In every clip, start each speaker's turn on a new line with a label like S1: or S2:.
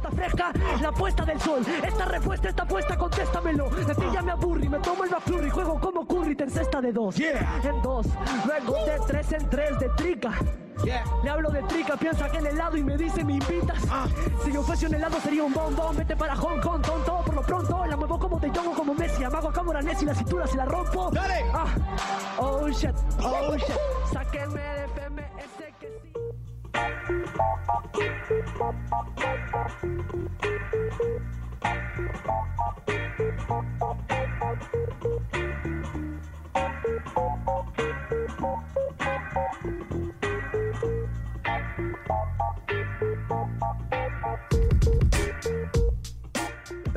S1: fruta fresca, la puesta del sol. Esta respuesta está puesta, contéstamelo. De ti ya me aburri, me tomo el McFlurry, juego como Curry, te cesta de dos. En dos, luego de tres en tres, de trica. Le hablo de trica, piensa que el helado y me dice me invitas. Si yo fuese un helado sería un bombón, vete para Hong Kong, tonto. Por lo pronto la muevo como te tomo como Messi, amago a cámara y la cintura se la rompo.
S2: Dale.
S1: Ah, oh shit, oh shit, sáquenme de FMS que sí.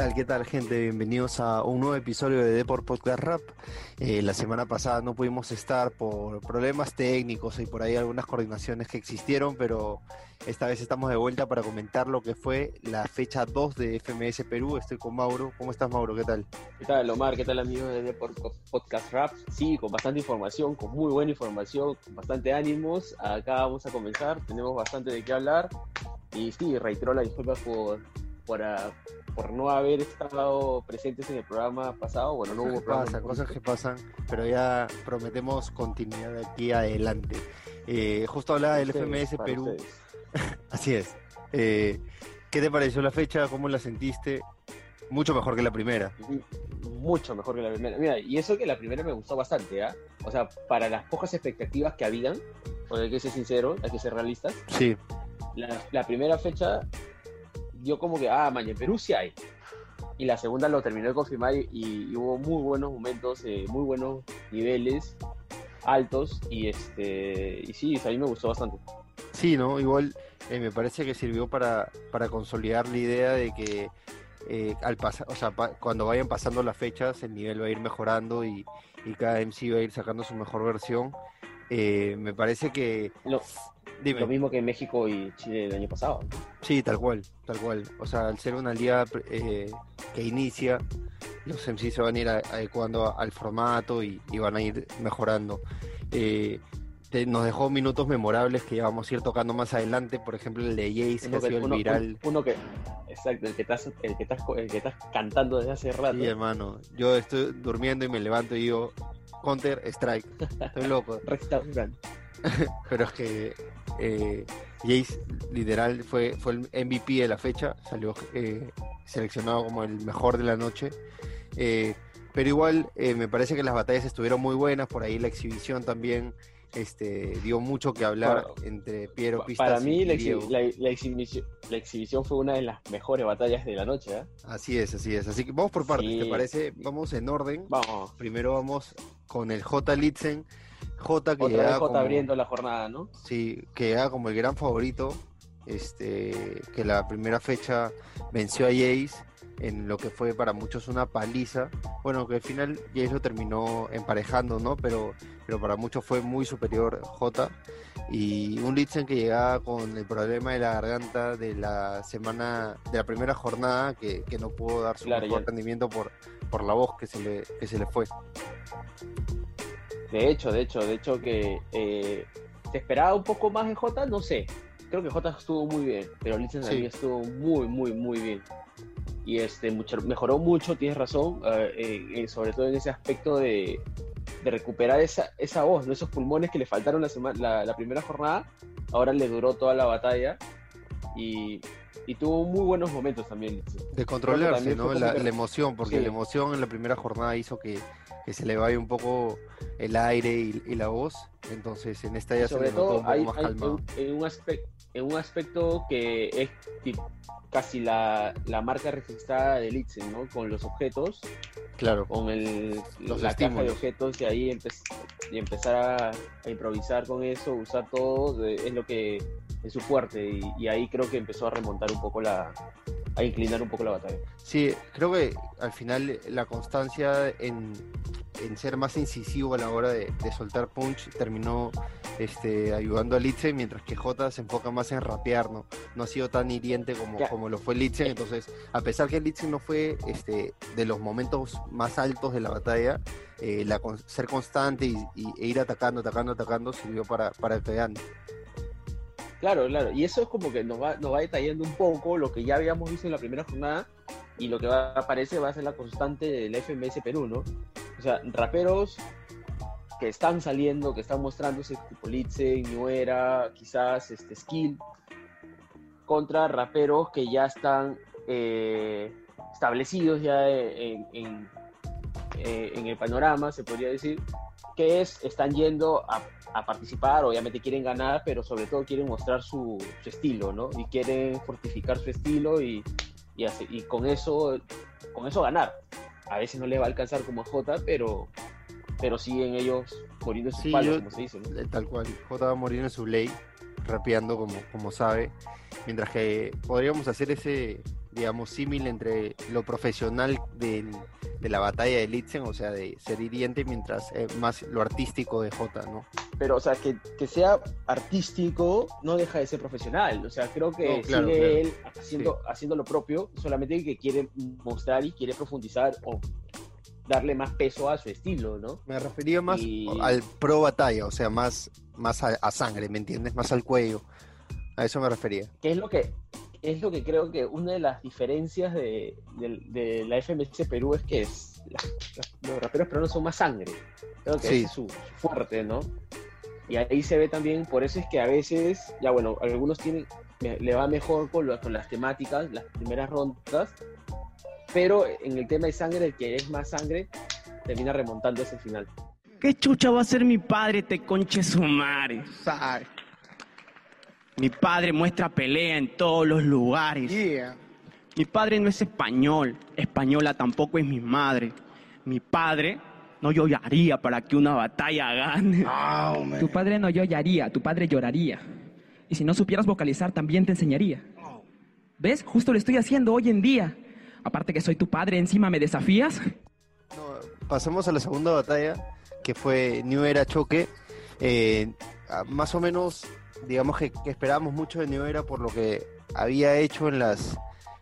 S3: Tal, qué tal, gente? Bienvenidos a un nuevo episodio de Deport Podcast Rap. Eh, la semana pasada no pudimos estar por problemas técnicos y por ahí algunas coordinaciones que existieron, pero esta vez estamos de vuelta para comentar lo que fue la fecha 2 de FMS Perú. Estoy con Mauro. ¿Cómo estás, Mauro? ¿Qué tal?
S4: ¿Qué tal, Omar? ¿Qué tal, amigos de Deport Podcast Rap? Sí, con bastante información, con muy buena información, con bastante ánimos. Acá vamos a comenzar, tenemos bastante de qué hablar. Y sí, reitero la disculpa por, por, ah, por no haber estado presentes en el programa pasado. Bueno, no
S3: Cosas
S4: hubo programa.
S3: pasan, cosas que pasan, pero ya prometemos continuidad de aquí adelante. Eh, justo hablaba del
S4: Ustedes,
S3: FMS Perú. Así es. Eh, ¿Qué te pareció la fecha? ¿Cómo la sentiste? Mucho mejor que la primera.
S4: Mucho mejor que la primera. Mira, y eso que la primera me gustó bastante, ¿ah? O sea, para las pocas expectativas que habían, porque hay que ser sincero, hay que ser realistas,
S3: Sí,
S4: la, la primera fecha dio como que, ah, mañana en Perú sí hay. Y la segunda lo terminó de confirmar y, y hubo muy buenos momentos, eh, muy buenos niveles altos y este y sí, a mí me gustó bastante.
S3: sí, ¿no? Igual eh, me parece que sirvió para, para consolidar la idea de que eh, al pasar, o sea, pa- cuando vayan pasando las fechas, el nivel va a ir mejorando y, y cada MC va a ir sacando su mejor versión. Eh, me parece que,
S4: Lo,
S3: dime,
S4: lo mismo que México y Chile el año pasado.
S3: sí, tal cual, tal cual. O sea, al ser una liga eh, que inicia, los MC se van a ir adecuando al formato y, y van a ir mejorando. Eh, te- nos dejó minutos memorables que ya vamos a ir tocando más adelante, por ejemplo el de Jace, que
S4: Uno
S3: ha sido el
S4: uno-
S3: viral.
S4: un- uno que exacto, el que estás el que estás el que estás cantando desde hace rato.
S3: Sí, hermano, yo estoy durmiendo y me levanto y digo, Counter Strike, estoy loco.
S4: Restaurant.
S3: Pero es que eh, Jace literal fue, fue el MVP de la fecha, salió eh, seleccionado como el mejor de la noche. Eh, pero igual eh, me parece que las batallas estuvieron muy buenas, por ahí la exhibición también este, dio mucho que hablar entre Piero Pistas
S4: Para mí
S3: y
S4: la,
S3: Diego.
S4: exhi- la- la exhibición, la exhibición fue una de las mejores batallas de la noche, ¿ah?
S3: Así es, así es. Así que vamos por partes, ¿te parece? Vamos en orden.
S4: Vamos.
S3: Primero vamos con el J. Litzen. J que llega como,
S4: abriendo la jornada, ¿no?
S3: sí, que llega como el gran favorito. Este, que la primera fecha venció a Jace en lo que fue para muchos una paliza. Bueno, que al final Jace lo terminó emparejando, ¿no? Pero, pero para muchos fue muy superior J. Y un Litzen que llegaba con el problema de la garganta de la semana, de la primera jornada, que, que no pudo dar su
S4: Claro,
S3: mejor rendimiento por, por la voz que se le, que se le fue.
S4: De hecho, de hecho, de hecho que eh, se esperaba un poco más de Jota, no sé. Creo que Jota estuvo muy bien, pero Litzen
S3: Sí.
S4: estuvo muy, muy, muy bien. Y este mucho, mejoró mucho, tienes razón, eh, eh, eh, sobre todo en ese aspecto de, de recuperar esa, esa voz, ¿no? esos pulmones que le faltaron la, sema- la, la primera jornada, ahora le duró toda la batalla y, y tuvo muy buenos momentos también.
S3: De controlarse, ¿no? La, la emoción, porque
S4: Sí.
S3: la emoción en la primera jornada hizo que, que se le vaya un poco el aire y, y la voz. Entonces en esta ya
S4: Y
S3: se
S4: sobre
S3: le notó
S4: todo
S3: un poco
S4: hay,
S3: más
S4: hay
S3: calmado.
S4: en, un aspecto, en un aspecto que es tipo, casi la, la marca registrada de Litzen, ¿no? Con los objetos,
S3: Claro,
S4: con el,
S3: Los
S4: la caja de objetos y ahí empe- y empezar a, a improvisar con eso, usar todo, de- es lo que es su fuerte y, y ahí creo que empezó a remontar un poco la, a inclinar un poco la batalla.
S3: sí, creo que al final la constancia en, en ser más incisivo a la hora de, de soltar punch terminó este, ayudando a Litzen, mientras que J se enfoca más en rapear, ¿no? No ha sido tan hiriente como, como lo fue Litzen, entonces a pesar que Litzen no fue este, de los momentos más altos de la batalla, eh, la ser constante y, y- e ir atacando, atacando, atacando sirvió para, para que gane.
S4: Claro, claro. Y eso es como que nos va, detallando un poco lo que ya habíamos visto en la primera jornada y lo que va a aparecer va a ser la constante del FMS Perú, ¿no? O sea, raperos que están saliendo, que están mostrándose, tipo Litze, Nuera, quizás este, Skill, contra raperos que ya están eh, establecidos ya eh, en, el panorama, se podría decir, que es, están yendo a, a, participar, obviamente quieren ganar, pero sobre todo quieren mostrar su, su estilo, ¿no? Y quieren fortificar su estilo y, y, así, y con, eso, con eso ganar. A veces no les va a alcanzar como a J, pero, pero siguen ellos muriendo en sus
S3: Sí,
S4: palos,
S3: yo-
S4: como se dice, ¿no?
S3: Eh, Tal cual, J va a morir en su ley, rapeando como, como sabe, mientras que podríamos hacer ese, digamos, símil entre lo profesional del- de la batalla de Litzen, o sea, de ser hiriente, mientras eh, más lo artístico de J, ¿no?
S4: pero o sea, que, que sea artístico no deja de ser profesional. O sea, creo que
S3: No, claro,
S4: sigue
S3: claro.
S4: él haciendo, haciendo lo propio, solamente que quiere mostrar y quiere profundizar o darle más peso a su estilo, ¿no?
S3: Me refería más
S4: Y-
S3: al pro batalla, o sea, más, más a, a sangre, ¿me entiendes? Más al cuello. A eso me refería.
S4: Que es lo que es lo que creo que una de las diferencias de, de- de la FMS Perú es que es, la- la- los raperos peruanos son más sangre. Creo que
S3: Sí.
S4: es su, su fuerte, ¿no? Y ahí se ve también, por eso es que a veces, ya bueno, algunos tienen, me- le va mejor con, lo- con las temáticas, las primeras rondas, pero en el tema de sangre, el que es más sangre, termina remontando ese final.
S2: ¿Qué chucha va a ser mi padre, te conche su madre? Mi padre muestra pelea en todos los lugares. Mi padre no es español, española tampoco es mi madre. Mi padre no lloraría para que una batalla gane.
S5: Tu padre no lloraría, tu padre lloraría. Y si no supieras vocalizar, también te enseñaría. ¿Ves? Justo lo estoy haciendo hoy en día. Aparte que soy tu padre, encima me desafías.
S3: No, pasamos a la segunda batalla, que fue New Era Choque. Eh, más o menos, digamos que, que esperábamos mucho de New Era por lo que había hecho en las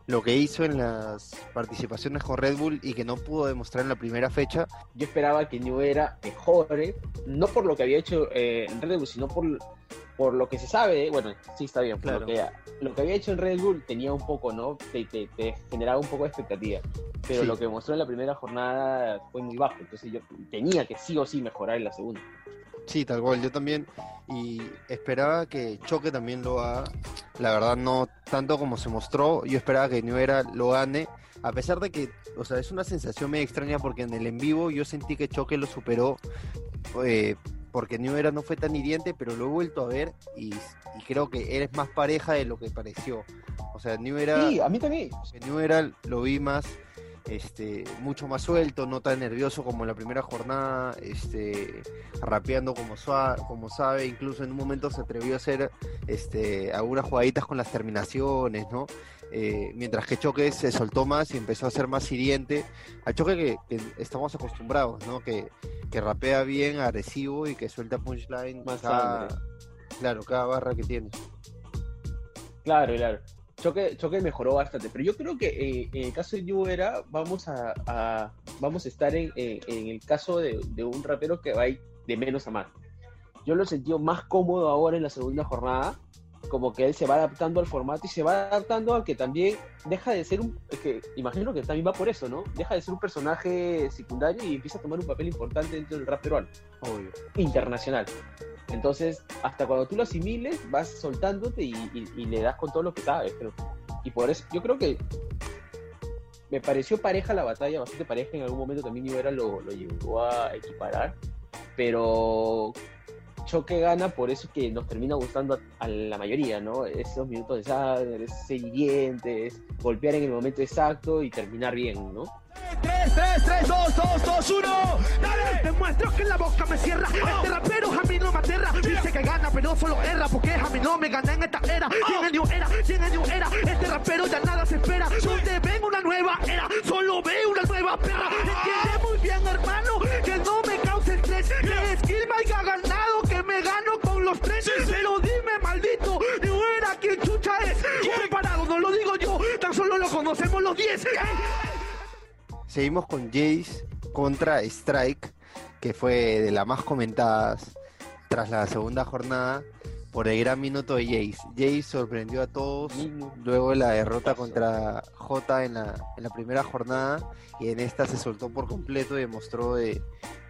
S3: lo que hizo en las participaciones con Red Bull y que no pudo demostrar en la primera fecha.
S4: yo esperaba que New Era mejore, no por lo que había hecho eh, en Red Bull, sino por, por lo que se sabe, bueno, sí está bien, por
S3: Claro.
S4: lo, que, lo que había hecho en Red Bull tenía un poco, ¿no? Te, te- te generaba un poco de expectativa, pero
S3: Sí.
S4: lo que mostró en la primera jornada fue muy bajo, entonces yo tenía que sí o sí mejorar en la segunda.
S3: Sí, tal cual, yo también. Y esperaba que Choque también lo haga. La verdad, no tanto como se mostró. Yo esperaba que New Era lo gane. A pesar de que, o sea, es una sensación medio extraña porque en el en vivo yo sentí que Choque lo superó. eh, porque New Era no fue tan hiriente, pero lo he vuelto a ver y, y creo que eres más pareja de lo que pareció. O sea, New Era.
S4: Sí, a mí también.
S3: New Era lo vi más, este, mucho más suelto, no tan nervioso como en la primera jornada, este, rapeando como, como sabe, incluso en un momento se atrevió a hacer este, algunas jugaditas con las terminaciones, ¿no? Eh, mientras que Choque se soltó más y empezó a ser más hiriente, al Choque que, que estamos acostumbrados, ¿no? Que, que rapea bien, agresivo y que suelta punchline
S4: Más
S3: cada, claro, cada barra que tiene.
S4: Claro, claro. Choque, Choque mejoró bastante, pero yo creo que eh, en el caso de New Era vamos a, a- vamos a estar en, en- en el caso de, de un rapero que va de menos a más. Yo lo sentido más cómodo ahora en la segunda jornada, como que él se va adaptando al formato y se va adaptando a que también deja de ser un, es que imagino que también va por eso, ¿no? Deja de ser un personaje secundario y empieza a tomar un papel importante dentro del rap peruano
S3: Obvio.
S4: internacional. Entonces, hasta cuando tú lo asimiles, vas soltándote y, le das con todo lo que sabes. Y por eso, yo creo que me pareció pareja la batalla, bastante pareja. En algún momento también Ibera lo, lo llevó a equiparar, pero Choque gana por eso que nos termina gustando a, a la mayoría, ¿no? Esos minutos de sangre, ese hiriente, es golpear en el momento exacto y terminar bien, ¿no?
S1: 3, 3, 3, 2, 2, 2, 1. Dale, te muestro que la boca me cierra. Este rapero a mí no me aterra. Dice que gana, pero solo erra. Porque a mí no me gana en esta era. ¿Quién es New Era? ¿Quién es New Era? Este rapero ya nada se espera. Donde ven una nueva era, solo ve una nueva perra. Entiende muy bien, hermano, que no me cause estrés. Que Skill me haya ganado, con los tres. Pero dime, maldito, New Era, ¿quién chucha es? Comparado, no lo digo yo, tan solo lo conocemos los 10.
S3: Seguimos con Jace contra Strike, que fue de las más comentadas tras la segunda jornada. Por el gran minuto de Jace. Jace sorprendió a todos luego de la derrota contra J en la, en la primera jornada y en esta se soltó por completo y demostró de,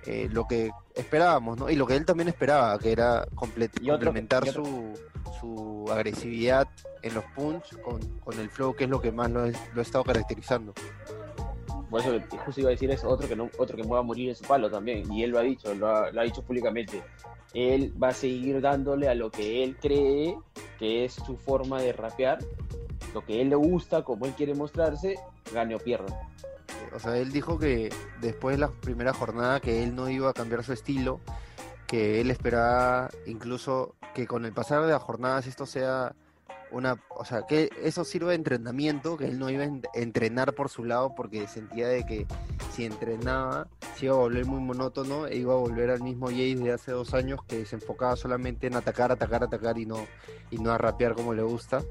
S3: eh, lo que esperábamos, ¿no? Y lo que él también esperaba, que era complementar su, su agresividad en los punch con, con, el flow, que es lo que más lo, lo ha estado caracterizando.
S4: Por eso justo iba a decir eso, otro que no, otro que va a morir en su palo también, y él lo ha dicho, lo ha, lo ha dicho públicamente él va a seguir dándole a lo que él cree que es su forma de rapear, lo que él le gusta, como él quiere mostrarse, gane o pierda.
S3: O sea, él dijo que después de la primera jornada que él no iba a cambiar su estilo, que él esperaba incluso que con el pasar de las jornadas esto sea una, o sea, que eso sirva de entrenamiento, que él no iba a entrenar por su lado porque sentía de que si entrenaba se iba a volver muy monótono e iba a volver al mismo Jace de hace dos años que se enfocaba solamente en atacar, atacar, atacar y no, y no a rapear como le gusta.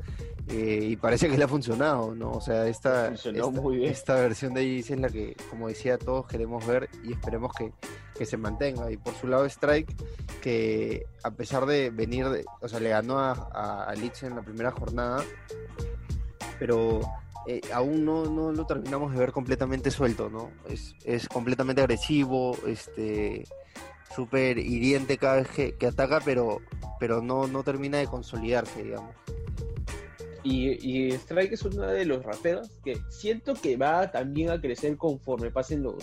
S3: Eh, y parece que le ha funcionado, ¿no? O sea, esta, esta, versión de Jace es la que, como decía, todos queremos ver y esperemos que, que se mantenga. Y por su lado, Strike, que a pesar de venir, de, o sea, le ganó a, a, a en la primera jornada, pero eh, aún no, no, lo terminamos de ver completamente suelto, ¿no? Es, es completamente agresivo, este súper hiriente cada vez que, ataca, pero, pero no, no termina de consolidarse, digamos.
S4: Y, y, Strike es uno de los raperos que siento que va también a crecer conforme pasen los,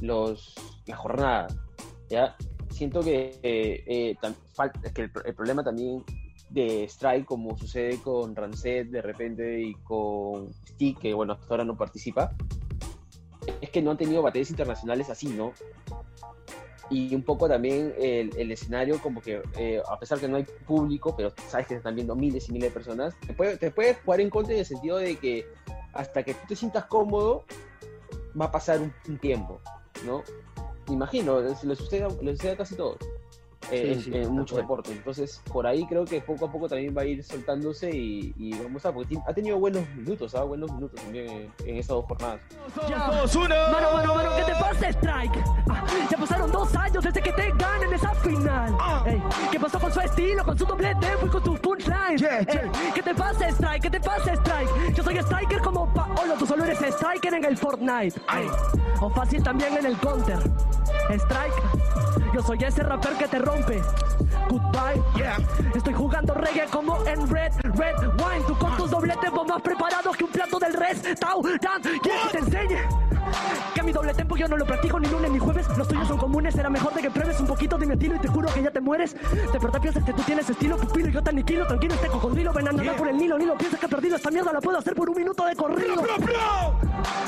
S4: los la jornada. ¿ya? Siento que, eh, eh que el, el, problema también de Strike, como sucede con Rancet de repente y con Que bueno, hasta ahora no participa, es que no han tenido batallas internacionales así, ¿no? Y un poco también el, el escenario, como que eh, a pesar que no hay público, pero sabes que están viendo miles y miles de personas, te puede, te puede jugar en contra en el sentido de que hasta que tú te sientas cómodo, va a pasar un, un tiempo, ¿no? Imagino, le sucede, le sucede a casi todos en, muchos deportes. Entonces, por ahí creo que poco a poco también va a ir soltándose y, vamos a, porque ha tenido buenos minutos, ¿ah? buenos minutos también en, esas dos jornadas.
S1: Ya. Dos, uno. Mano, mano, mano, ¿qué te pasa, Strike? Ah, ya pasaron dos años desde que te ganen esa final. Ah. ¿Qué pasó con su estilo, con su doble tempo y con tus punchlines? ¿Qué te pasa, Strike? ¿Qué te pasa, Strike? Yo soy Striker como Paolo, tú solo eres Striker en el Fortnite. O fácil también en el Counter. Strike, yo soy ese rapper que te rompe. Goodbye, yeah. Estoy jugando reggae como en Red, Red Wine. Tú con tus dobletes vos más preparados que un plato del restaurant. ¿Quieres que te enseñe? Que mi doble tempo yo no lo practico ni lunes ni jueves. Los tuyos son comunes, será mejor de que pruebes un poquito de mi estilo y te juro que ya te mueres. De verdad piensas que tú tienes estilo, pupilo y yo te aniquilo. Tranquilo, este cocodrilo, ven a nadar por el Nilo. Ni lo piensas que he perdido esta mierda, la puedo hacer por un minuto de corrido.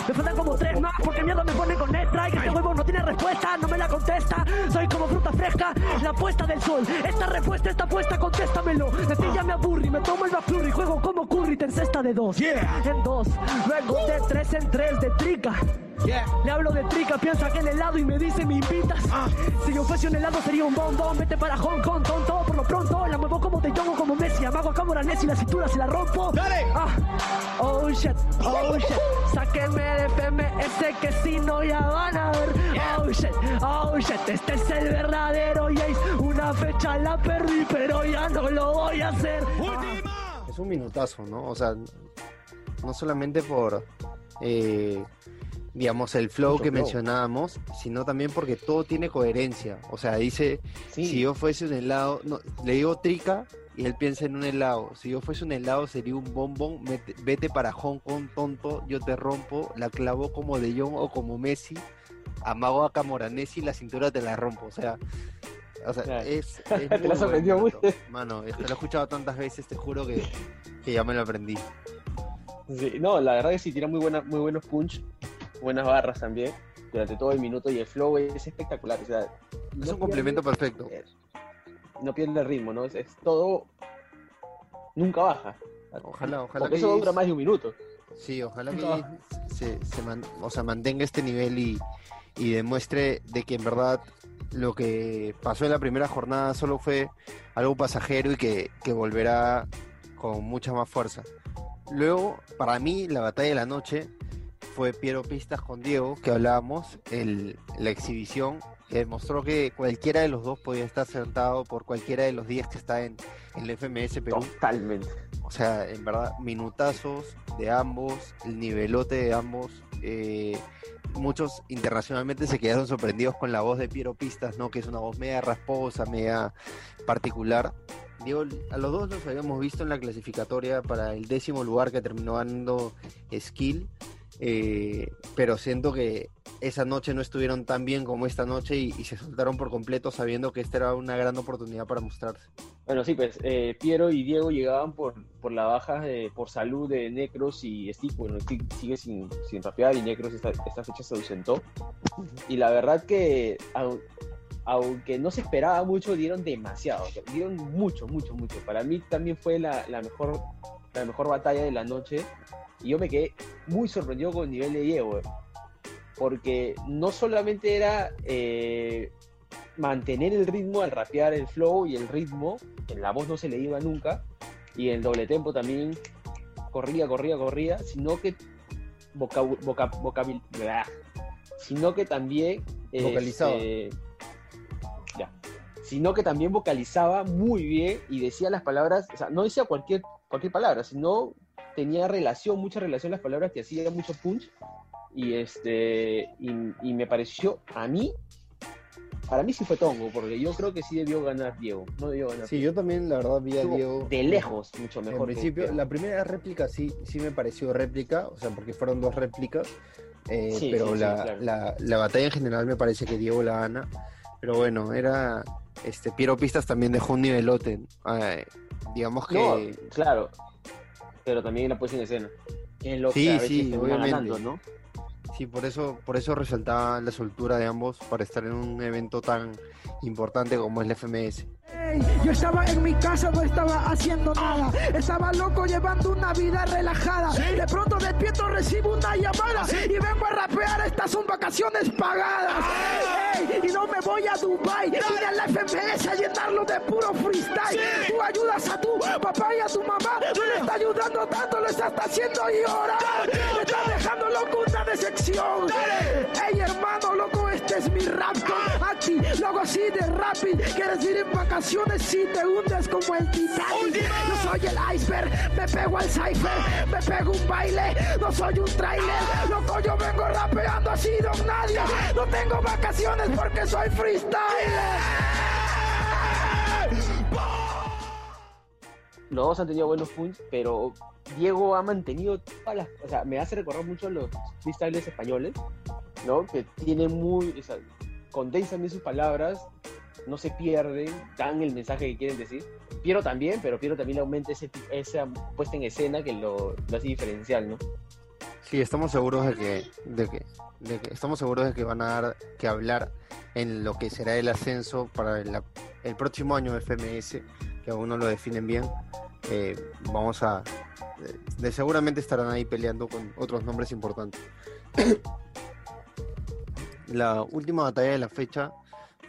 S1: Me faltan como tres más porque mierda me pone con Netra. Que este huevo no tiene respuesta, no me la contesta. Soy como fruta fresca, la puesta del sol. Esta respuesta está puesta, contéstamelo. De ti ya me aburri, me tomo el y juego curry, te cesta de dos. En dos, luego de tres en tres, de trica. Le hablo de trica, piensa que en helado y me dice me invitas. Ah. Si yo fuese un helado sería un bombón, vete para Hong Kong, tonto. Por lo pronto la muevo como te Jong como Messi, amago a cámara y la cintura se la rompo.
S2: Dale.
S1: Ah. Oh shit, oh shit, sáquenme de PMS que si no ya van a ver. Oh shit, oh shit, este es el verdadero Jace. Una fecha la perdí, pero ya no lo voy a hacer.
S3: Es un minutazo, ¿no? O sea, no solamente por eh, digamos, el flow que mencionábamos, sino también porque todo tiene coherencia. O sea, dice, si yo fuese un helado, no, le digo trica y él piensa en un helado. Si yo fuese un helado sería un bombón, vete para Hong Kong tonto, yo te rompo, la clavo como De Jong o como Messi, amago a Camoranesi y la cintura te la rompo. O sea, o sea, es,
S4: te la sorprendió mucho.
S3: Mano, lo he escuchado tantas veces, te juro que, que ya me lo aprendí.
S4: no, la verdad es que sí, tira muy, buena, muy buenos punch buenas barras también durante todo el minuto y el flow es espectacular. O sea,
S3: es un complemento perfecto.
S4: No pierde el ritmo, ¿no? Es, todo. Nunca baja.
S3: Ojalá, ojalá.
S4: que eso dura más de un minuto.
S3: Sí, ojalá que se, o sea, mantenga este nivel y, y demuestre de que en verdad lo que pasó en la primera jornada solo fue algo pasajero y que, que volverá con mucha más fuerza. Luego, para mí, la batalla de la noche fue Piero Pistas con Diego, que hablábamos, el, la exhibición que demostró que cualquiera de los dos podía estar sentado por cualquiera de los 10 que está en, el FMS Perú.
S4: Totalmente.
S3: O sea, en verdad, minutazos de ambos, el nivelote de ambos. Eh, muchos internacionalmente se quedaron sorprendidos con la voz de Piero Pistas, ¿no? Que es una voz media rasposa, media particular. Digo, a los dos los habíamos visto en la clasificatoria para el décimo lugar que terminó ganando Skill, eh, pero siento que esa noche no estuvieron tan bien como esta noche y, se soltaron por completo sabiendo que esta era una gran oportunidad para mostrarse.
S4: Bueno, sí, pues eh, Piero y Diego llegaban por, por la baja de, por salud de Necros y Stick. Bueno, Stick sigue sin, sin rapear y Necros esta, esta fecha se ausentó. Y la verdad que, aunque no se esperaba mucho, dieron demasiado. Dieron mucho, mucho, mucho. Para mí también fue la, la mejor, la mejor batalla de la noche. Y yo me quedé muy sorprendido con el nivel de Diego. Porque no solamente era eh, mantener el ritmo al rapear el flow y el ritmo, en la voz no se le iba nunca, y el doble tempo también corría, corría, corría, sino que sino que también
S3: vocalizaba.
S4: Este, ya, sino que también vocalizaba muy bien y decía las palabras, o sea, no decía cualquier cualquier palabra, sino tenía relación, mucha relación las palabras que hacía mucho punch y este y, me pareció a mí para mí sí fue tongo porque yo creo que sí debió ganar Diego no debió ganar
S3: sí yo también la verdad vi a Diego
S4: de lejos mucho mejor
S3: en principio la primera réplica sí sí me pareció réplica o sea porque fueron dos réplicas eh, pero la, la, batalla en general me parece que Diego la gana pero bueno era este Piero Pistas también dejó un nivelote digamos que
S4: claro pero también la puesta en escena
S3: sí, sí, obviamente. ¿no? Sí, por eso, por eso resaltaba la soltura de ambos para estar en un evento tan importante como es el FMS.
S1: yo estaba en mi casa, no estaba haciendo nada. Estaba loco llevando una vida relajada. De pronto despierto, recibo una llamada y vengo a rapear. Estas son vacaciones pagadas. y no me voy a Dubai. Vine al FMS a llenarlo de puro freestyle. Tú ayudas a tu papá y a tu mamá. No le está ayudando tanto, lo estás haciendo llorar. Una decepción. Ey, hermano, loco, este es mi rap Aquí, loco, así de rápido. Quieres ir en vacaciones si te hundes como el Titanic. No soy el iceberg, me pego al cipher, me pego un baile. No soy un trailer, loco, yo vengo rapeando así, don nadie. No tengo vacaciones porque soy freestyler.
S4: Los dos han tenido buenos punts, pero Diego ha mantenido todas las. O sea, me hace recordar mucho los freestylers españoles, ¿no? Que tienen muy. O sea, condensan bien sus palabras, no se pierden, dan el mensaje que quieren decir. Piero también, pero Piero también aumenta ese, esa puesta en escena que lo, lo hace diferencial, ¿no?
S3: Sí, estamos seguros de que, de que, de que, estamos seguros de que van a dar que hablar en lo que será el ascenso para el, el próximo año de FMS, que aún no lo definen bien. Eh, vamos a de, seguramente estarán ahí peleando con otros nombres importantes. la última batalla de la fecha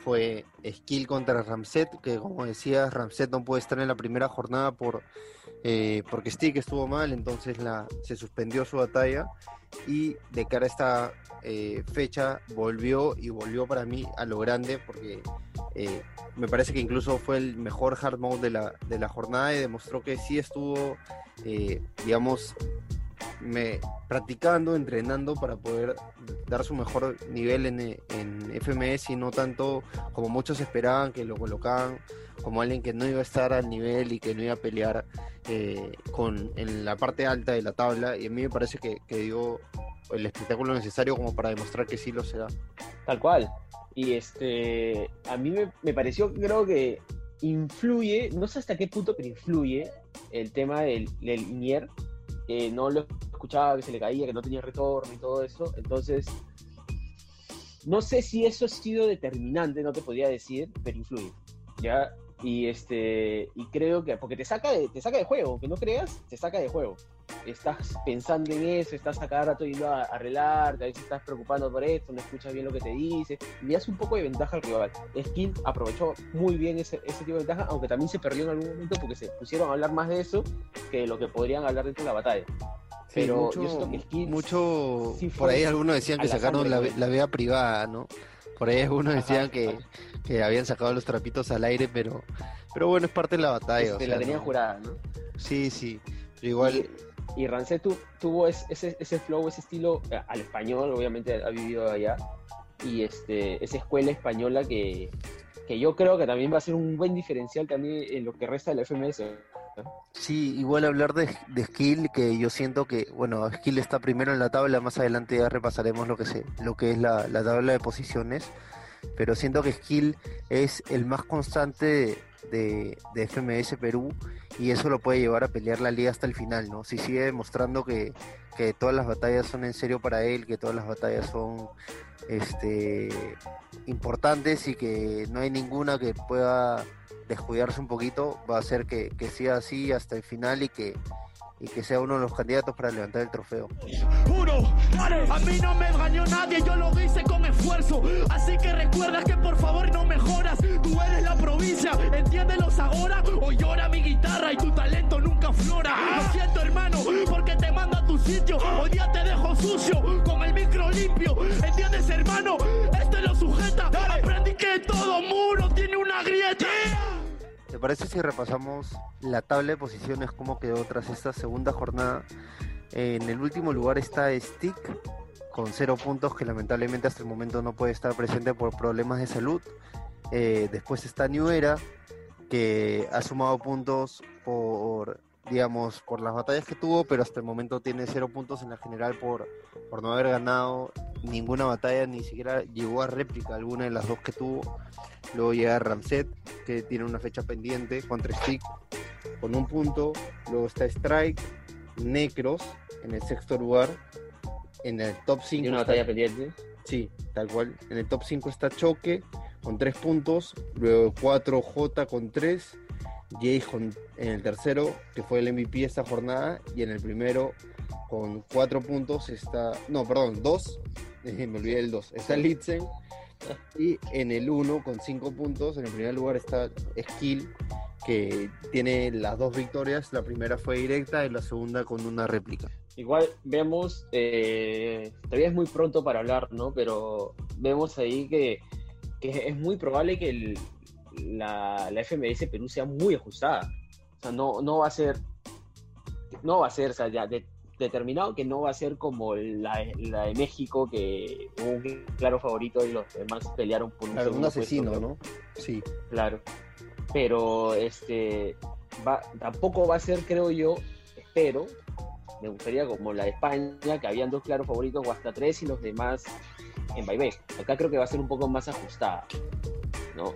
S3: fue Skill contra Ramset, que como decía, Ramset no puede estar en la primera jornada por eh, porque Stick estuvo mal, entonces la, se suspendió su batalla y de cara a esta eh, fecha volvió y volvió para mí a lo grande porque eh, me parece que incluso fue el mejor hard mode de la, de la jornada y demostró que sí estuvo, digamos, me, practicando, entrenando para poder dar su mejor nivel en, en, FMS y no tanto como muchos esperaban que lo colocaban como alguien que no iba a estar al nivel y que no iba a pelear eh, con, en la parte alta de la tabla y a mí me parece que, dio el espectáculo necesario como para demostrar que sí lo será.
S4: Tal cual. Y este, a mí me, me pareció, creo que influye, no sé hasta qué punto, pero influye el tema del, del INIER que no lo escuchaba, que se le caía, que no tenía retorno y todo eso. Entonces, no sé si eso ha sido determinante, no te podría decir, pero influye. ¿ya? Y, este, y creo que, porque te saca, de, te saca de juego, que no creas, te saca de juego. Estás pensando en eso, estás a cada rato yendo a arreglar, a veces estás preocupando por esto, no escuchas bien lo que te dice, y das un poco de ventaja al rival. Skin aprovechó muy bien ese, ese tipo de ventaja, aunque también se perdió en algún momento porque se pusieron a hablar más de eso que de lo que podrían hablar dentro de la batalla.
S3: Pero mucho, mucho por ahí algunos decían que sacaron la, la vía privada, ¿no? Por ahí algunos decían que, que, habían sacado los trapitos al aire, pero, pero bueno, es parte de la batalla.
S4: Este, la tenían jurada, ¿no?
S3: Sí, sí. Pero igual.
S4: Y, y Rancet tuvo ese, ese flow, ese estilo eh, al español, obviamente ha vivido allá. Y este, esa escuela española que, que yo creo que también va a ser un buen diferencial también en lo que resta del FMS.
S3: Sí, igual hablar de, de, Skill, que yo siento que, bueno, Skill está primero en la tabla, más adelante ya repasaremos lo que, se, lo que es la, tabla de posiciones, pero siento que Skill es el más constante de, de, FMS Perú y eso lo puede llevar a pelear la liga hasta el final, ¿no? Si sigue demostrando que, que todas las batallas son en serio para él, que todas las batallas son este, importantes y que no hay ninguna que pueda descuidarse un poquito, va a hacer que, que siga así hasta el final y que, y que sea uno de los candidatos para levantar el trofeo.
S1: Juro, a mí no me engañó nadie, yo lo hice con esfuerzo. Así que recuerda que por favor no mejoras. Tú eres la provincia, entiéndelos ahora o llora mi guitarra y tu talento nunca flora. Lo siento, hermano, porque te mando a tu sitio. Hoy día te dejo sucio con el micro limpio. ¿Entiendes, hermano? Este lo sujeta. Aprendí que todo muro tiene una grieta.
S3: ¿Te parece si repasamos la tabla de posiciones, cómo quedó tras esta segunda jornada? En el último lugar está Stick, con cero puntos, que lamentablemente hasta el momento no puede estar presente por problemas de salud. Eh, después está New que ha sumado puntos por digamos, por las batallas que tuvo, pero hasta el momento tiene cero puntos en la general por, por no haber ganado ninguna batalla, ni siquiera llegó a réplica alguna de las dos que tuvo. Luego llega Ramset, que tiene una fecha pendiente contra Stick, con un punto. Luego está Strike, Necros, en el sexto lugar. En el top 5.
S4: ¿Y una batalla pendiente?
S3: Sí, tal cual. En el top 5 está Choque, con tres puntos. Luego 4J con 3 Jay en el tercero, que fue el MVP esta jornada, y en el primero, con cuatro puntos, está. No, perdón, me olvidé el dos. Está Litzen. Y en el uno, con cinco puntos, en el primer lugar está Skill, que tiene las dos victorias. La primera fue directa y la segunda con una réplica.
S4: Igual vemos, eh, todavía es muy pronto para hablar, ¿no? Pero vemos ahí que, que es muy probable que el, la, la FMS Perú sea muy ajustada. O sea, no, no va a ser, no va a ser, o sea, ya determinado que no va a ser como la, la, de México, que hubo un claro favorito y los demás pelearon por un,
S3: claro, un asesino, ¿no?
S4: Sí. Claro. Pero este va, tampoco va a ser, creo yo, espero, me gustaría como la de España, que habían dos claros favoritos o hasta tres y los demás en vaivén. Acá creo que va a ser un poco más ajustada, ¿no?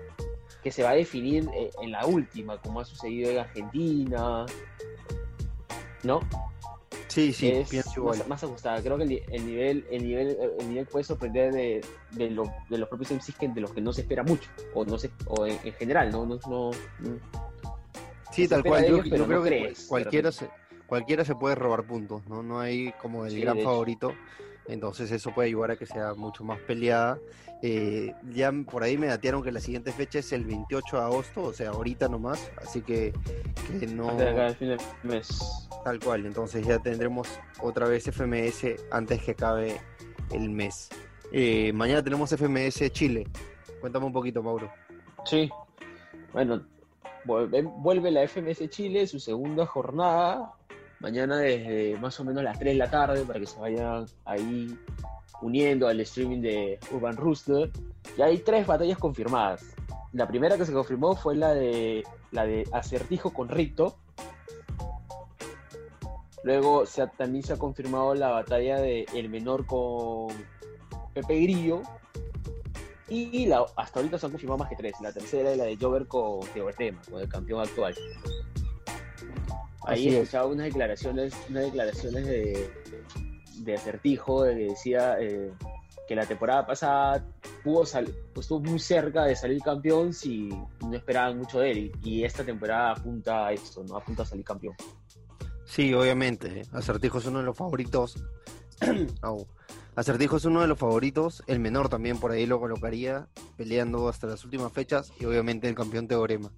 S4: que se va a definir eh, en la última, como ha sucedido en Argentina, ¿no?
S3: Sí, sí,
S4: es Más, ajustada. Creo que el, nivel, el nivel, el nivel puede sorprender de, de, lo, de los propios MCs que de los que no se espera mucho, o no se, o en, general, ¿no? no, no,
S3: sí, tal cual. yo, creo que cualquiera se, cualquiera se puede robar puntos, ¿no? No hay como el gran favorito. Entonces eso puede ayudar a que sea mucho más peleada. Eh, ya por ahí me datearon que la siguiente fecha es el 28 de agosto, o sea, ahorita nomás, así que, que no...
S4: mes.
S3: Tal cual, entonces ya tendremos otra vez FMS antes que acabe el mes. Eh, mañana tenemos FMS Chile. Cuéntame un poquito, Mauro.
S4: Sí, bueno, vuelve la FMS Chile, su segunda jornada, mañana desde más o menos las 3 de la tarde para que se vayan ahí uniendo al streaming de Urban Rooster. Y hay tres batallas confirmadas. La primera que se confirmó fue la de la de Acertijo con Rito. Luego también se ha confirmado la batalla de El Menor con Pepe Grillo. Y hasta ahorita se han confirmado más que tres. La tercera es la de Jover con Teorema, con el campeón actual. Ahí he escuchado unas declaraciones, unas declaraciones de, de acertijo, que decía eh, que la temporada pasada pudo pues, estuvo muy cerca de salir campeón si no esperaban mucho de él. Y esta temporada apunta a esto, ¿no? Apunta a salir campeón.
S3: Sí, obviamente. Acertijo es uno de los favoritos. Acertijo es uno de los favoritos. El menor también por ahí lo colocaría, peleando hasta las últimas fechas. Y obviamente el campeón Teorema.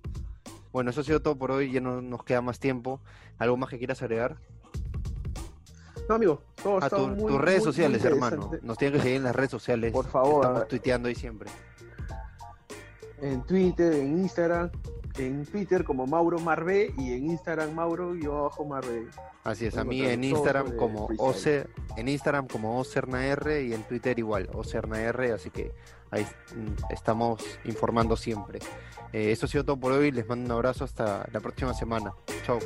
S3: Bueno, eso ha sido todo por hoy, ya no nos queda más tiempo. ¿Algo más que quieras agregar?
S4: No, amigo, todo
S3: A
S4: está
S3: tu-
S4: muy,
S3: tus redes
S4: muy,
S3: sociales, hermano. Nos tienen que seguir en las redes sociales.
S4: Por favor.
S3: Estamos tuiteando ahí siempre.
S4: En Twitter, en Instagram, en Twitter como Mauro Marbe y en Instagram Mauro y abajo Marbe.
S3: Así es, a mí en Instagram como. Ocer, en Instagram como OCERNAR y en Twitter igual, OCERNAR, así que ahí estamos informando siempre. Eh, eso ha sido todo por hoy, les mando un abrazo hasta la próxima semana. Chao.